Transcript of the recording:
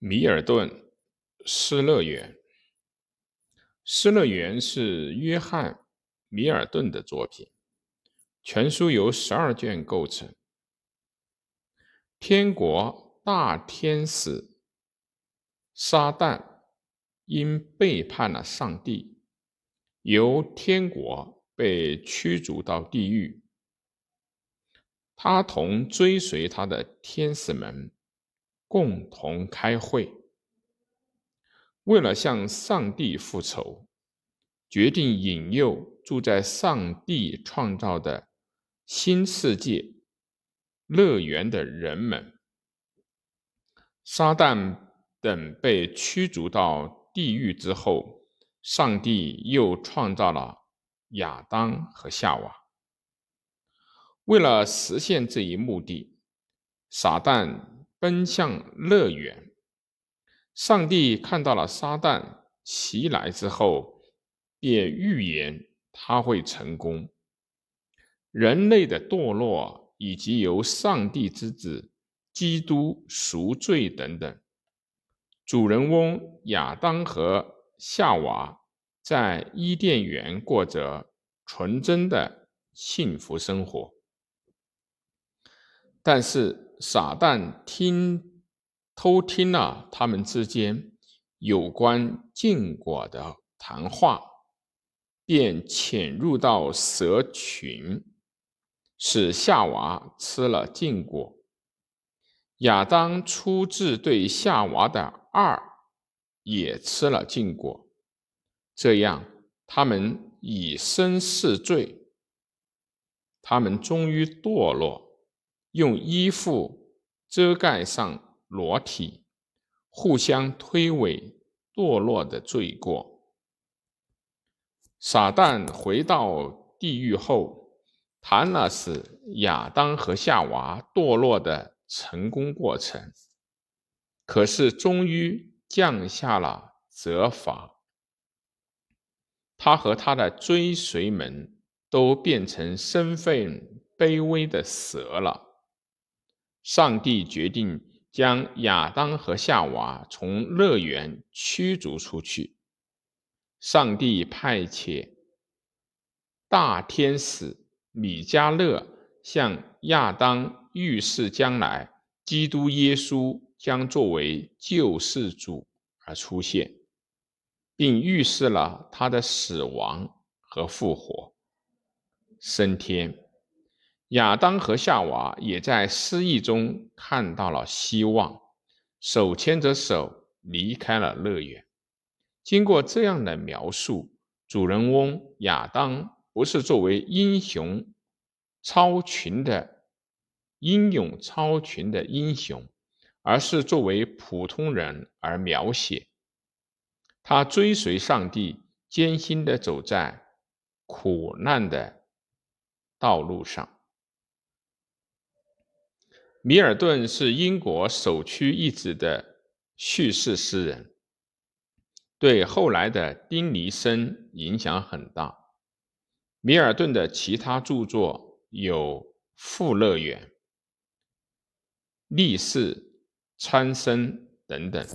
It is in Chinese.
米尔顿《失乐园》。《失乐园》是约翰·米尔顿的作品，全书由十二卷构成。天国大天使撒旦因背叛了上帝，由天国被驱逐到地狱。他同追随他的天使们。共同开会，为了向上帝复仇，决定引诱住在上帝创造的新世界乐园的人们。撒旦等被驱逐到地狱之后，上帝又创造了亚当和夏娃。为了实现这一目的，撒旦。奔向乐园，上帝看到了撒旦袭来之后，便预言他会成功。人类的堕落以及由上帝之子基督赎罪等等，主人翁亚当和夏娃在伊甸园过着纯真的幸福生活，但是。撒旦听偷听了他们之间有关禁果的谈话，便潜入到蛇群，使夏娃吃了禁果。亚当出自对夏娃的二，也吃了禁果。这样，他们以身试罪，他们终于堕落。用衣服遮盖上裸体，互相推诿堕落的罪过。撒旦回到地狱后，谈了是亚当和夏娃堕落的成功过程，可是终于降下了责罚。他和他的追随们都变成身份卑微的蛇了。上帝决定将亚当和夏娃从乐园驱逐出去。上帝派遣大天使米迦勒向亚当预示将来基督耶稣将作为救世主而出现，并预示了他的死亡和复活、升天。亚当和夏娃也在失意中看到了希望，手牵着手离开了乐园。经过这样的描述，主人翁亚当不是作为英雄超群的英勇超群的英雄，而是作为普通人而描写。他追随上帝，艰辛地走在苦难的道路上。米尔顿是英国首屈一指的叙事诗人，对后来的丁尼生影响很大。米尔顿的其他著作有《富乐园》《历史》《参生》等等。